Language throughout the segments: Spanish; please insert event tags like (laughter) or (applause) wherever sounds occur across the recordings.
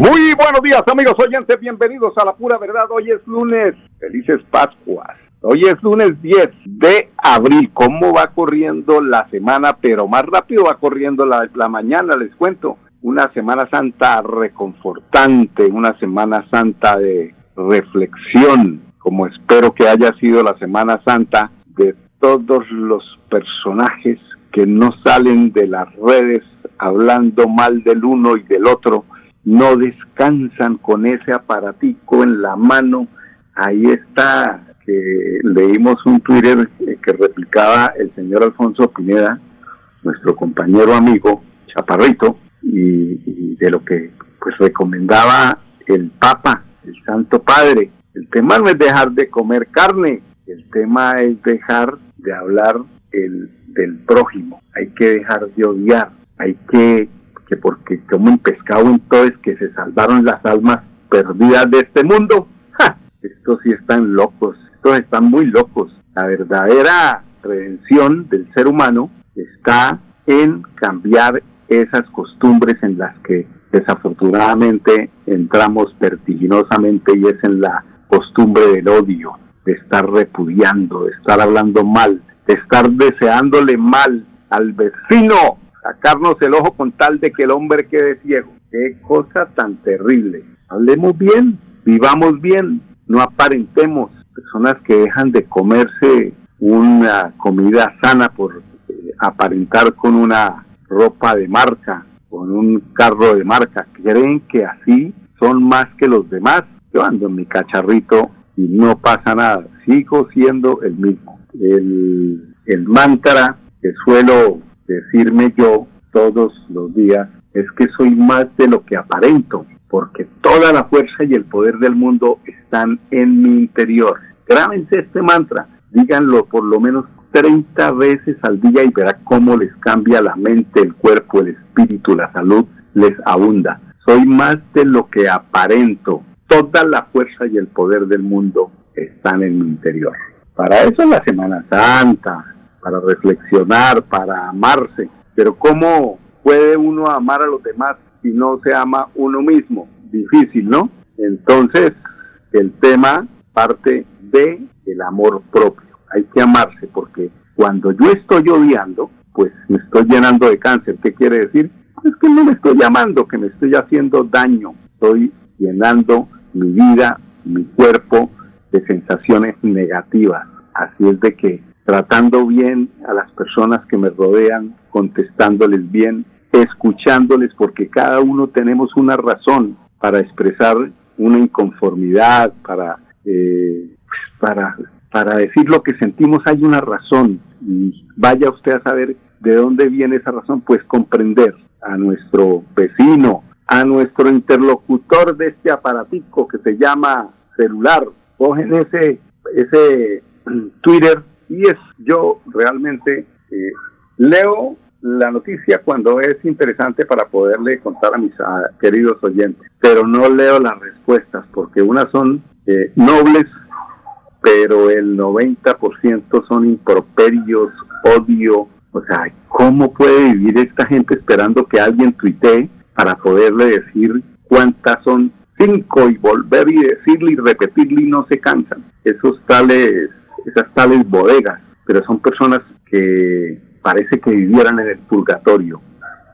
Muy buenos días amigos oyentes, bienvenidos a la pura verdad. Hoy es lunes, felices Pascuas. Hoy es lunes 10 de abril. ¿Cómo va corriendo la semana? Pero más rápido va corriendo la, la mañana, les cuento. Una Semana Santa reconfortante, una Semana Santa de reflexión, como espero que haya sido la Semana Santa de todos los personajes que no salen de las redes hablando mal del uno y del otro no descansan con ese aparatico en la mano. Ahí está, que leímos un Twitter que replicaba el señor Alfonso Pineda, nuestro compañero amigo Chaparrito, y, de lo que pues recomendaba el Papa, el Santo Padre. El tema no es dejar de comer carne, el tema es dejar de hablar el, del prójimo, hay que dejar de odiar, hay que que porque como un pescado entonces que se salvaron las almas perdidas de este mundo. Estos sí están locos, estos están muy locos. La verdadera redención del ser humano está en cambiar esas costumbres en las que desafortunadamente entramos vertiginosamente y es en la costumbre del odio, de estar repudiando, de estar hablando mal, de estar deseándole mal al vecino, sacarnos el ojo con tal de que el hombre quede ciego. Qué cosa tan terrible. Hablemos bien, vivamos bien, no aparentemos. Personas que dejan de comerse una comida sana por eh, aparentar con una ropa de marca, con un carro de marca. Creen que así son más que los demás. Yo ando en mi cacharrito y no pasa nada. Sigo siendo el mismo. El, el mantra que suelo decirme yo todos los días es que soy más de lo que aparento, porque toda la fuerza y el poder del mundo están en mi interior. Grábense este mantra, díganlo por lo menos 30 veces al día y verá cómo les cambia la mente, el cuerpo, el espíritu, la salud, les abunda. Soy más de lo que aparento. Toda la fuerza y el poder del mundo están en mi interior. Para eso es la Semana Santa, para reflexionar, para amarse. Pero ¿cómo puede uno amar a los demás si no se ama uno mismo? Difícil, ¿no? Entonces, el tema parte de el amor propio. Hay que amarse porque cuando yo estoy odiando, pues me estoy llenando de cáncer. ¿Qué quiere decir? Pues que no me estoy amando, que me estoy haciendo daño. Estoy llenando mi vida, mi cuerpo de sensaciones negativas. Así es de que tratando bien a las personas que me rodean, contestándoles bien, escuchándoles, porque cada uno tenemos una razón para expresar una inconformidad, para, eh, para, para decir lo que sentimos, hay una razón. Y vaya usted a saber de dónde viene esa razón, pues comprender a nuestro vecino, a nuestro interlocutor de este aparatico que se llama celular. Cogen ese, ese (clears throat) Twitter y es, yo realmente eh, leo la noticia cuando es interesante para poderle contar a mis queridos oyentes, pero no leo las respuestas porque unas son eh, nobles, pero el 90% son improperios, odio. O sea, ¿cómo puede vivir esta gente esperando que alguien tuitee para poderle decir cuántas son cinco y volver y decirle y repetirle y no se cansan? Esos tales esas tales bodegas, pero son personas que parece que vivieran en el purgatorio,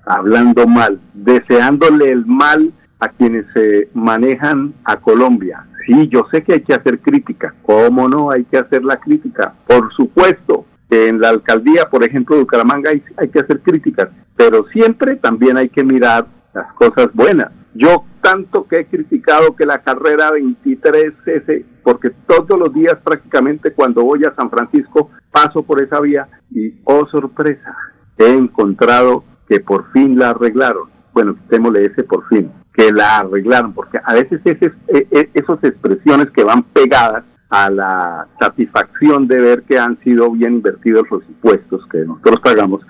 hablando mal, deseándole el mal a quienes se manejan a Colombia. Sí, yo sé que hay que hacer crítica. ¿Cómo no hay que hacer la crítica? Por supuesto, en la alcaldía, por ejemplo, de Bucaramanga hay, hay que hacer críticas, pero siempre también hay que mirar las cosas buenas. Yo tanto que he criticado que la carrera 23S, porque todos los días prácticamente cuando voy a San Francisco paso por esa vía y, oh sorpresa, he encontrado que por fin la arreglaron. Bueno, quitémosle ese por fin. que la arreglaron, porque a veces esas, e, e, esas expresiones que van pegadas a la satisfacción de ver que han sido bien invertidos los impuestos que nosotros pagamos,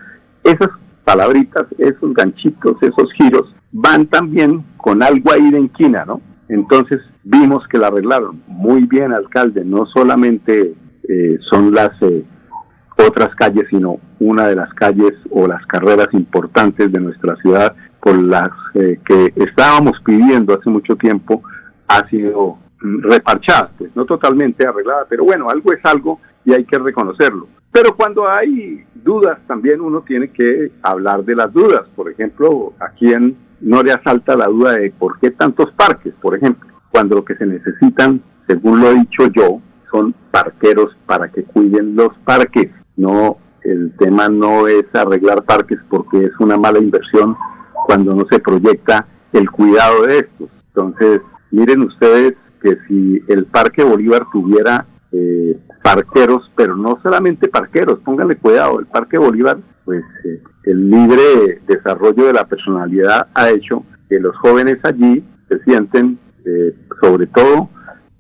esas palabritas, esos ganchitos, esos giros, van también con algo ahí de inquina, ¿no? Entonces vimos que la arreglaron. Muy bien, alcalde, no solamente eh, son las eh, otras calles, sino una de las calles o las carreras importantes de nuestra ciudad por las eh, que estábamos pidiendo hace mucho tiempo, ha sido reparchada, pues no totalmente arreglada, pero bueno, algo es algo y hay que reconocerlo. Pero cuando hay dudas, también uno tiene que hablar de las dudas. Por ejemplo, a quien no le asalta la duda de por qué tantos parques, por ejemplo, cuando lo que se necesitan, según lo he dicho yo, son parqueros para que cuiden los parques. No, el tema no es arreglar parques porque es una mala inversión cuando no se proyecta el cuidado de estos. Entonces, miren ustedes que si el Parque Bolívar tuviera eh, parqueros, pero no solamente parqueros, pónganle cuidado, el Parque Bolívar, pues eh, el libre desarrollo de la personalidad ha hecho que los jóvenes allí se sienten, eh, sobre todo,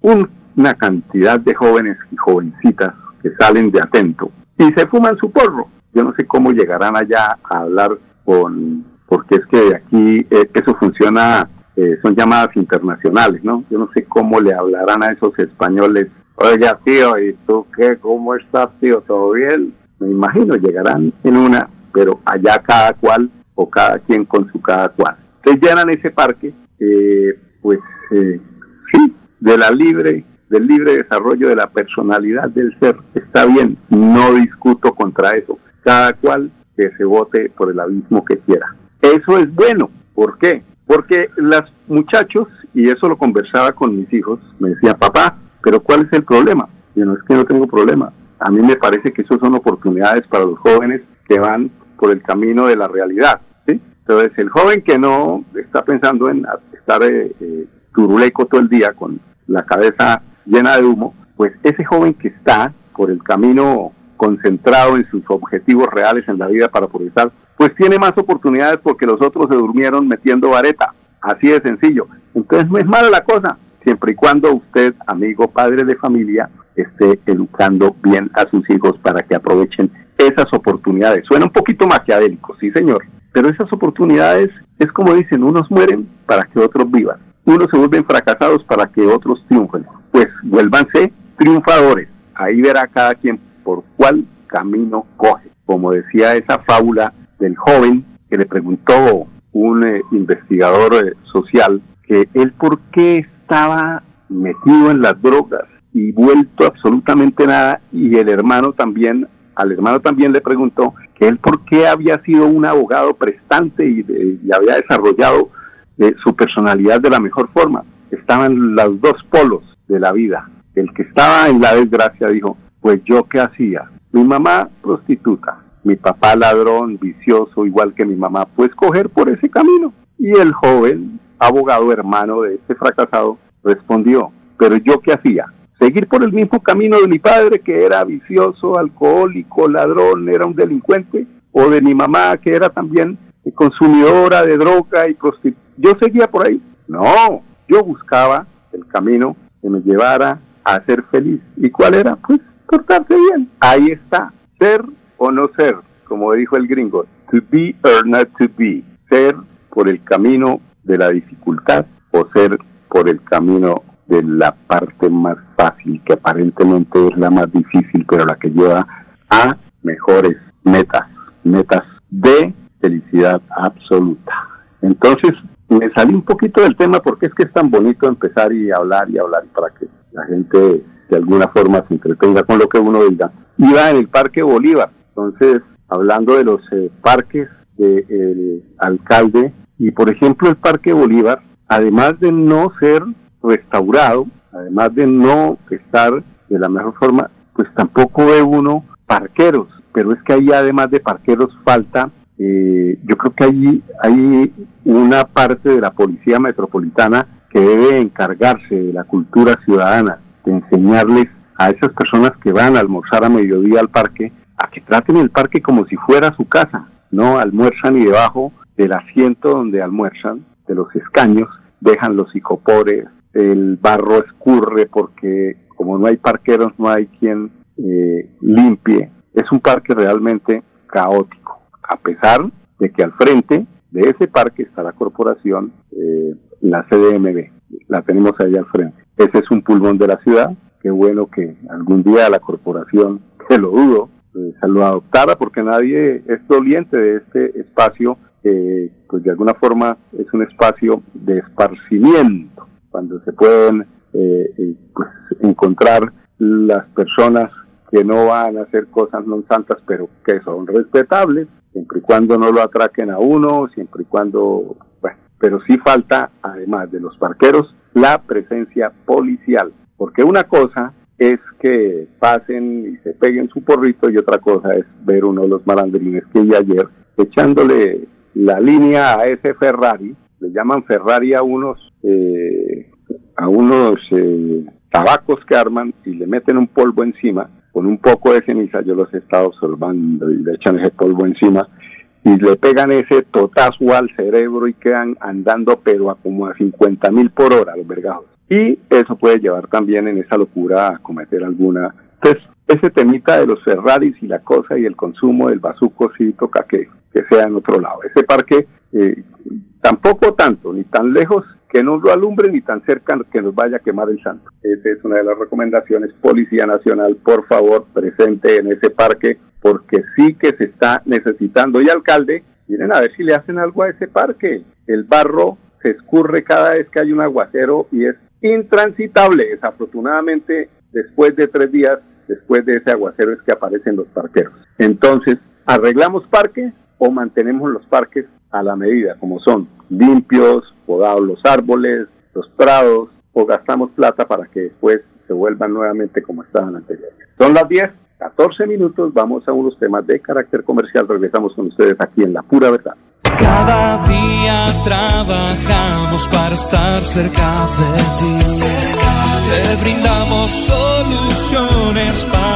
una cantidad de jóvenes y jovencitas que salen de atento y se fuman su porro. Yo no sé cómo llegarán allá a hablar con, porque es que aquí eh, eso funciona, eh, son llamadas internacionales, ¿no? Yo no sé cómo le hablarán a esos españoles. Oiga, tío, ¿y tú qué? ¿Cómo estás, tío? ¿Todo bien? Me imagino, llegarán en una, pero allá cada cual o cada quien con su cada cual. Entonces llenan ese parque, eh, pues sí, de la libre del libre desarrollo de la personalidad del ser. Está bien, no discuto contra eso. Cada cual que se vote por el abismo que quiera. Eso es bueno. ¿Por qué? Porque los muchachos, y eso lo conversaba con mis hijos, me decían, papá, pero ¿cuál es el problema? Y no es que no tengo problema. A mí me parece que eso son oportunidades para los jóvenes que van por el camino de la realidad. ¿sí? Entonces, el joven que no está pensando en estar eh, eh, turuleco todo el día con la cabeza llena de humo, pues ese joven que está por el camino concentrado en sus objetivos reales en la vida para progresar, pues tiene más oportunidades porque los otros se durmieron metiendo vareta. Así de sencillo. Entonces no es mala la cosa, siempre y cuando usted, amigo, padre de familia, esté educando bien a sus hijos para que aprovechen esas oportunidades. Suena un poquito maquiavélico, sí señor, pero esas oportunidades es como dicen, unos mueren para que otros vivan, unos se vuelven fracasados para que otros triunfen pues vuélvanse triunfadores. Ahí verá cada quien por cuál camino coge. Como decía esa fábula del joven que le preguntó un eh, investigador eh, social que él por qué estaba metido en las drogas y vuelto absolutamente nada y el hermano también al hermano también le preguntó que él por qué había sido un abogado prestante y, y había desarrollado eh, su personalidad de la mejor forma. Estaban los dos polos, de la vida. El que estaba en la desgracia dijo, pues yo qué hacía. Mi mamá prostituta, mi papá ladrón, vicioso, igual que mi mamá, pues coger por ese camino. Y el joven, abogado hermano de este fracasado, respondió, pero yo qué hacía. Seguir por el mismo camino de mi padre, que era vicioso, alcohólico, ladrón, era un delincuente, o de mi mamá, que era también consumidora de droga y prostituta. Yo seguía por ahí. No, yo buscaba el camino me llevara a ser feliz. ¿Y cuál era? Pues portarse bien. Ahí está, ser o no ser, como dijo el gringo, to be or not to be, ser por el camino de la dificultad o ser por el camino de la parte más fácil, que aparentemente es la más difícil, pero la que lleva a mejores metas, metas de felicidad absoluta. Entonces, me salí un poquito del tema porque es que es tan bonito empezar y hablar y hablar para que la gente de alguna forma se entretenga con lo que uno diga. Iba en el Parque Bolívar, entonces hablando de los eh, parques del alcalde y por ejemplo el Parque Bolívar, además de no ser restaurado, además de no estar de la mejor forma, pues tampoco ve uno parqueros, pero es que ahí además de parqueros falta eh, yo creo que allí hay una parte de la Policía Metropolitana que debe encargarse de la cultura ciudadana, de enseñarles a esas personas que van a almorzar a mediodía al parque, a que traten el parque como si fuera su casa, no almuerzan y debajo del asiento donde almuerzan de los escaños, dejan los psicopores, el barro escurre porque como no hay parqueros, no hay quien eh, limpie. Es un parque realmente caótico, a pesar de que al frente de ese parque está la corporación, eh, la CDMB, la tenemos ahí al frente. Ese es un pulmón de la ciudad, qué bueno que algún día la corporación, que lo dudo, eh, se lo adoptara porque nadie es doliente de este espacio, pues de alguna forma es un espacio de esparcimiento, cuando se pueden eh, pues, encontrar las personas que no van a hacer cosas no santas, pero que son respetables, siempre y cuando no lo atraquen a uno, siempre y cuando, bueno, pero sí falta, además de los parqueros, la presencia policial, porque una cosa es que pasen y se peguen su porrito y otra cosa es ver uno de los malandrines que vi ayer echándole la línea a ese Ferrari, le llaman Ferrari a unos eh, a unos eh, tabacos que arman y le meten un polvo encima, con un poco de ceniza, yo los he estado observando y le echan ese polvo encima y le pegan ese totazo al cerebro y quedan andando pero a como a 50 mil por hora los vergados. Y eso puede llevar también en esa locura a cometer alguna... Entonces, ese temita de los Ferraris y la cosa y el consumo del bazuco sí toca que, que sea en otro lado. Ese parque eh, tampoco tanto, ni tan lejos que no lo alumbre ni tan cerca que nos vaya a quemar el santo. Esa es una de las recomendaciones. Policía Nacional, por favor, presente en ese parque, porque sí que se está necesitando. Y alcalde, miren a ver si le hacen algo a ese parque. El barro se escurre cada vez que hay un aguacero y es intransitable. Desafortunadamente, después de tres días, después de ese aguacero es que aparecen los parqueros. Entonces, ¿arreglamos parques o mantenemos los parques a la medida, como son limpios, podados los árboles, los prados, o gastamos plata para que después se vuelvan nuevamente como estaban anteriormente. Son las 10, 14 minutos, vamos a unos temas de carácter comercial, regresamos con ustedes aquí en La Pura Verdad. Cada día trabajamos para estar cerca de ti. Te brindamos soluciones para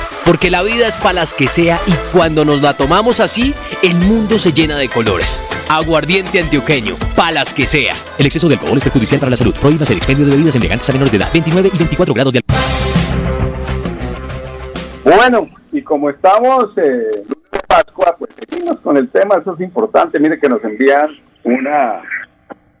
Porque la vida es para las que sea y cuando nos la tomamos así, el mundo se llena de colores. Aguardiente antioqueño, palas que sea. El exceso de alcohol es perjudicial para la salud. Prohíbas el expendio de bebidas elegantes a menores de edad. 29 y 24 grados de alcohol. Bueno, y como estamos eh, de Pascua, pues seguimos con el tema, eso es importante. Mire que nos envían una,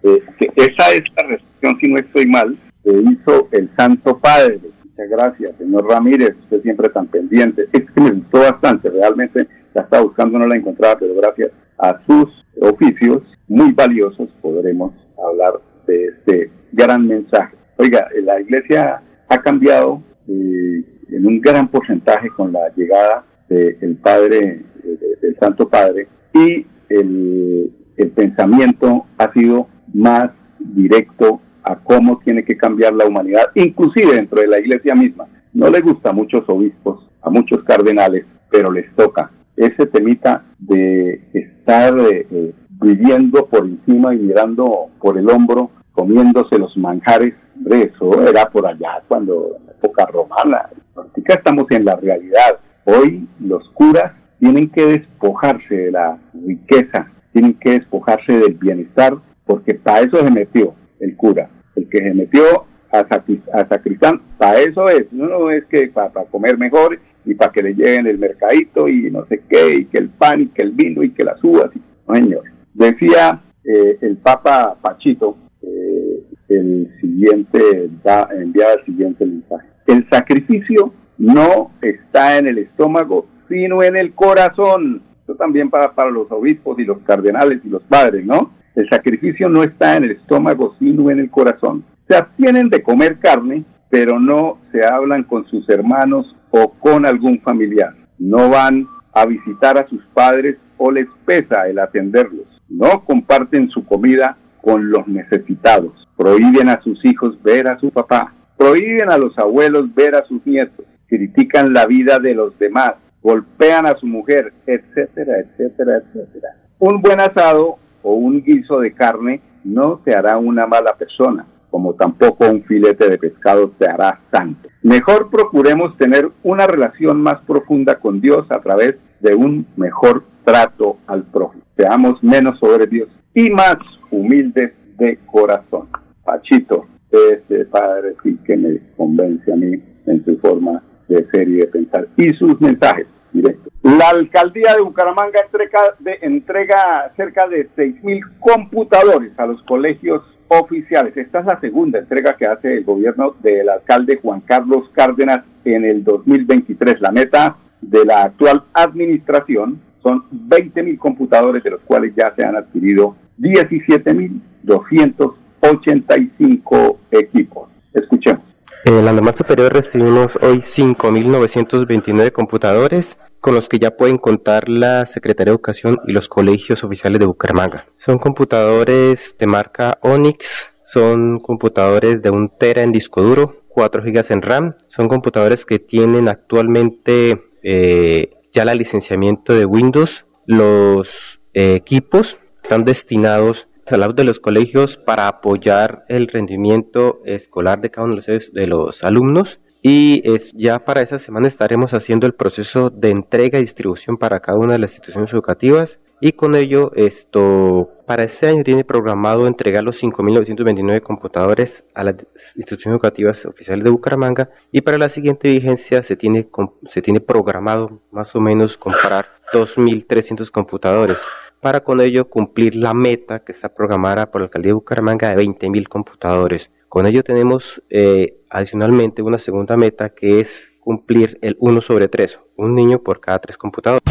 eh, que esa es la recepción, si no estoy mal, que hizo el Santo Padre. Muchas gracias, señor Ramírez, usted siempre tan pendiente. (laughs) Es que me gustó bastante, realmente la estaba buscando, no la encontraba, pero gracias a sus oficios muy valiosos podremos hablar de este gran mensaje. Oiga, la iglesia ha cambiado eh, en un gran porcentaje con la llegada del Padre, de- del Santo Padre, y el, el pensamiento ha sido más directo cómo tiene que cambiar la humanidad, inclusive dentro de la iglesia misma. No le gusta a muchos obispos, a muchos cardenales, pero les toca ese temita de estar eh, eh, viviendo por encima y mirando por el hombro, comiéndose los manjares. Eso era por allá cuando en la época romana. Ahorita estamos en la realidad. Hoy los curas tienen que despojarse de la riqueza, tienen que despojarse del bienestar, porque para eso se metió el cura. El que se metió a, a sacristán, para eso es. No, no es que para, comer mejor y para que le lleguen el mercadito y no sé qué, y que el pan y que el vino y que las uvas. No, señor. Decía eh, el Papa Pachito, eh, el siguiente, da, enviaba el siguiente mensaje. El sacrificio no está en el estómago, sino en el corazón. Esto también para, para los obispos y los cardenales y los padres, ¿no? El sacrificio no está en el estómago, sino en el corazón. Se abstienen de comer carne, pero no se hablan con sus hermanos o con algún familiar. No van a visitar a sus padres o les pesa el atenderlos. No comparten su comida con los necesitados. Prohíben a sus hijos ver a su papá. Prohíben a los abuelos ver a sus nietos. Critican la vida de los demás. Golpean a su mujer, etcétera, etcétera, etcétera. Un buen asado o un guiso de carne no te hará una mala persona, como tampoco un filete de pescado te hará santo. Mejor procuremos tener una relación más profunda con Dios a través de un mejor trato al prójimo. Seamos menos Dios y más humildes de corazón. Pachito, ese padre sí que me convence a mí en su forma de ser y de pensar y sus mensajes directos. La alcaldía de Bucaramanga entrega, de, entrega cerca de 6.000 computadores a los colegios oficiales. Esta es la segunda entrega que hace el gobierno del alcalde Juan Carlos Cárdenas en el 2023. La meta de la actual administración son 20.000 computadores, de los cuales ya se han adquirido 17.285 equipos. Escuchemos. En la normal superior recibimos hoy 5.929 computadores con los que ya pueden contar la Secretaría de Educación y los colegios oficiales de Bucaramanga. Son computadores de marca Onyx, son computadores de un tera en disco duro, 4 GB en RAM, son computadores que tienen actualmente eh, ya la licenciamiento de Windows. Los eh, equipos están destinados lado de los colegios para apoyar el rendimiento escolar de cada uno de los alumnos. Y es, ya para esa semana estaremos haciendo el proceso de entrega y distribución para cada una de las instituciones educativas. Y con ello esto para este año tiene programado entregar los 5.929 computadores a las instituciones educativas oficiales de Bucaramanga. Y para la siguiente vigencia se tiene, se tiene programado más o menos comprar 2.300 computadores para con ello cumplir la meta que está programada por la alcaldía de Bucaramanga de 20.000 computadores. Con ello tenemos eh, adicionalmente una segunda meta que es cumplir el 1 sobre 3, un niño por cada tres computadores.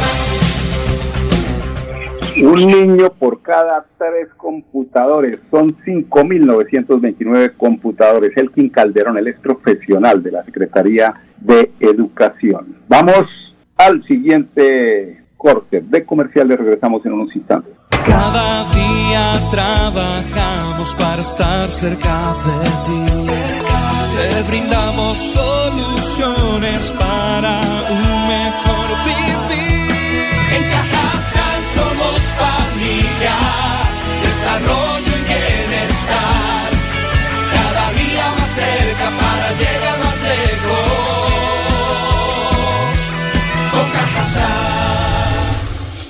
Un niño por cada tres computadores, son 5.929 computadores. Elkin Calderón, el ex profesional de la Secretaría de Educación. Vamos al siguiente corte de comerciales, regresamos en unos instantes. Cada día trabajamos para estar cerca de ti. Te brindamos soluciones para un mejor vivir. En Cajasal somos familia, desarrollo y bienestar. Cada día más cerca para llegar más lejos. Con Cajasal.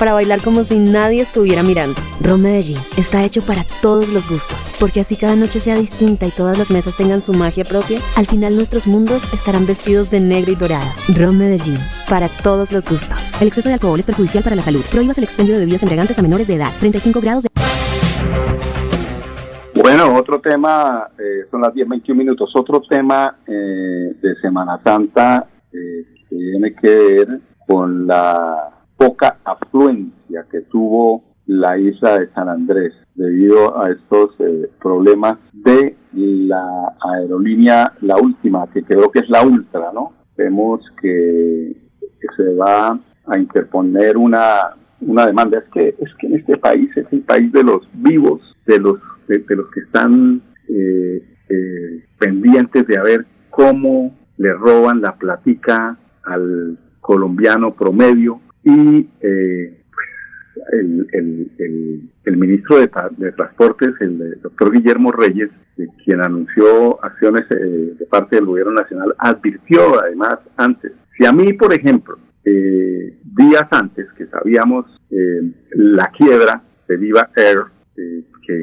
para bailar como si nadie estuviera mirando. Ron Medellín está hecho para todos los gustos, porque así cada noche sea distinta y todas las mesas tengan su magia propia, al final nuestros mundos estarán vestidos de negro y dorado. Ron Medellín, para todos los gustos. El exceso de alcohol es perjudicial para la salud. Prohíbas el expendio de bebidas embriagantes a menores de edad. 35 grados de... Bueno, otro tema, eh, son las 10.21 minutos, otro tema eh, de Semana Santa eh, que tiene que ver con la poca afluencia que tuvo la isla de San Andrés debido a estos eh, problemas de la aerolínea, la última, que creo que es la Ultra, ¿no? Vemos que, se va a interponer una, una demanda. Es que, es que en este país es el país de los vivos, de los, de, de los que están eh, eh, pendientes de a ver cómo le roban la platica al colombiano promedio y eh, el, el, el, el, ministro de, de, Transportes, el doctor Guillermo Reyes, eh, quien anunció acciones eh, de parte del gobierno nacional, advirtió además antes, si a mí, por ejemplo, eh, días antes que sabíamos eh, la quiebra de Viva Air, eh, que,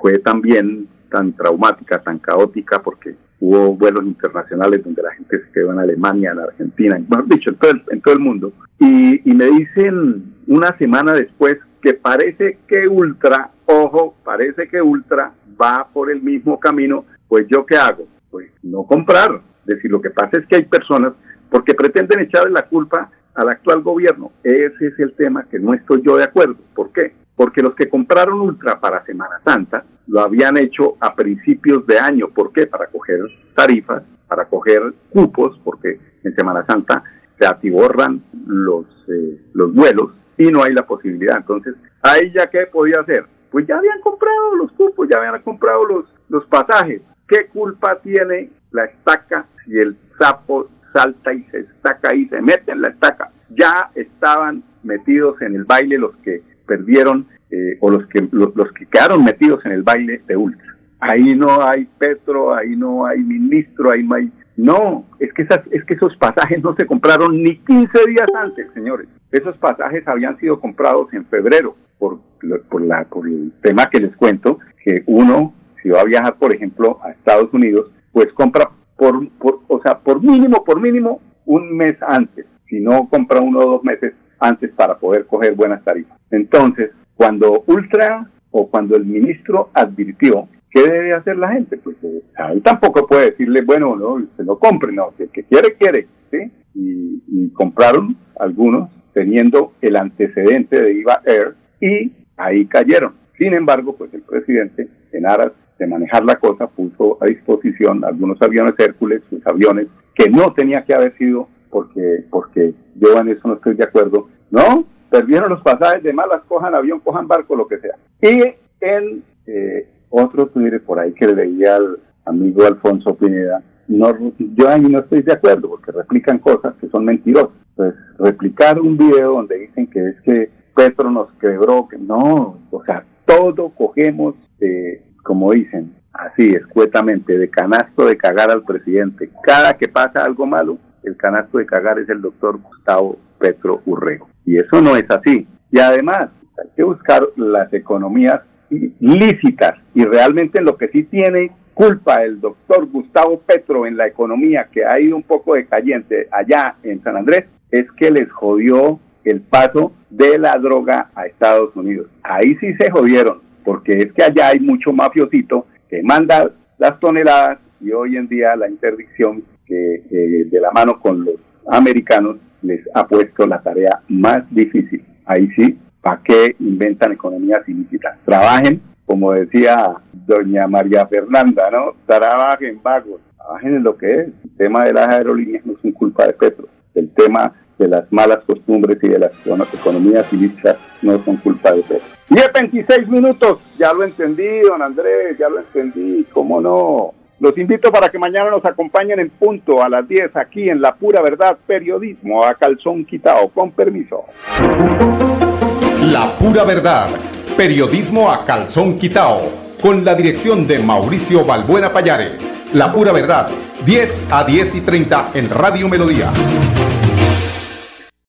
fue también tan traumática, tan caótica, porque hubo vuelos internacionales donde la gente se quedó en Alemania, en Argentina, en, dicho, en todo, el, en todo el mundo. Y, y me dicen una semana después que parece que Ultra, ojo, parece que Ultra va por el mismo camino, pues yo qué hago? Pues no comprar. Es decir, lo que pasa es que hay personas porque pretenden echarle la culpa al actual gobierno. Ese es el tema que no estoy yo de acuerdo. ¿Por qué? Porque los que compraron Ultra para Semana Santa lo habían hecho a principios de año. ¿Por qué? Para coger tarifas, para coger cupos, porque en Semana Santa se atiborran los, eh, los vuelos y no hay la posibilidad. Entonces, ahí ya qué podía hacer? Pues ya habían comprado los cupos, ya habían comprado los, los pasajes. ¿Qué culpa tiene la estaca si el sapo salta y se estaca y se mete en la estaca. Ya estaban metidos en el baile los que perdieron eh, o los que, los, que quedaron metidos en el baile de Ultra. Ahí no hay Petro, ahí no hay ministro, ahí no hay... No, es que, esas, es que esos pasajes no se compraron ni 15 días antes, señores. Esos pasajes habían sido comprados en febrero por, por, la, por el tema que les cuento, que uno, si va a viajar, por ejemplo, a Estados Unidos, pues compra por, por, o sea, por mínimo, por mínimo, un mes antes, si no compra uno o dos meses antes para poder coger buenas tarifas. Entonces, cuando Ultra o cuando el ministro advirtió ¿qué debe hacer la gente? Pues eh, él tampoco puede decirle, bueno, no, se lo compre, no, el que quiere, quiere, ¿sí? Y, y, compraron algunos teniendo el antecedente de IVA Air y ahí cayeron. Sin embargo, pues el presidente, en aras de manejar la cosa, puso a disposición algunos aviones Hércules, sus aviones, que no tenía que haber sido, porque, porque yo en eso no estoy de acuerdo. No, perdieron los pasajes de malas, cojan avión, cojan barco, lo que sea. Y en eh, otro Twitter por ahí que le leía al amigo Alfonso Pineda, no, yo ahí no estoy de acuerdo, porque replican cosas que son mentirosas. Pues replicar un video donde dicen que es que Petro nos quebró, que no, o sea, todo cogemos eh, como dicen, así escuetamente, de canasto de cagar al presidente. Cada que pasa algo malo, el canasto de cagar es el doctor Gustavo Petro Urrego. Y eso no es así. Y además, hay que buscar las economías lícitas y realmente lo que sí tiene culpa el doctor Gustavo Petro en la economía que ha ido un poco decayente allá en San Andrés es que les jodió el paso de la droga a Estados Unidos. Ahí sí se jodieron porque es que allá hay mucho mafiosito que manda las toneladas y hoy en día la interdicción eh, de la mano con los americanos les ha puesto la tarea más difícil. Ahí sí, ¿para qué inventan economías ilícitas? Trabajen, como decía doña María Fernanda, ¿no? Trabajen vagos, trabajen en lo que es. El tema de las aerolíneas no es un culpa de Petro. El tema de las malas costumbres y de las economías ilícitas no son culpa de Petro. 10, 26 minutos, ya lo entendí, don Andrés, ya lo entendí, cómo no. Los invito para que mañana nos acompañen en punto a las 10 aquí en La Pura Verdad Periodismo a calzón quitado. Con permiso. La Pura Verdad Periodismo a calzón quitado. Con la dirección de Mauricio Balbuena Payares. La Pura Verdad, 10 a 10 y 30 en Radio Melodía.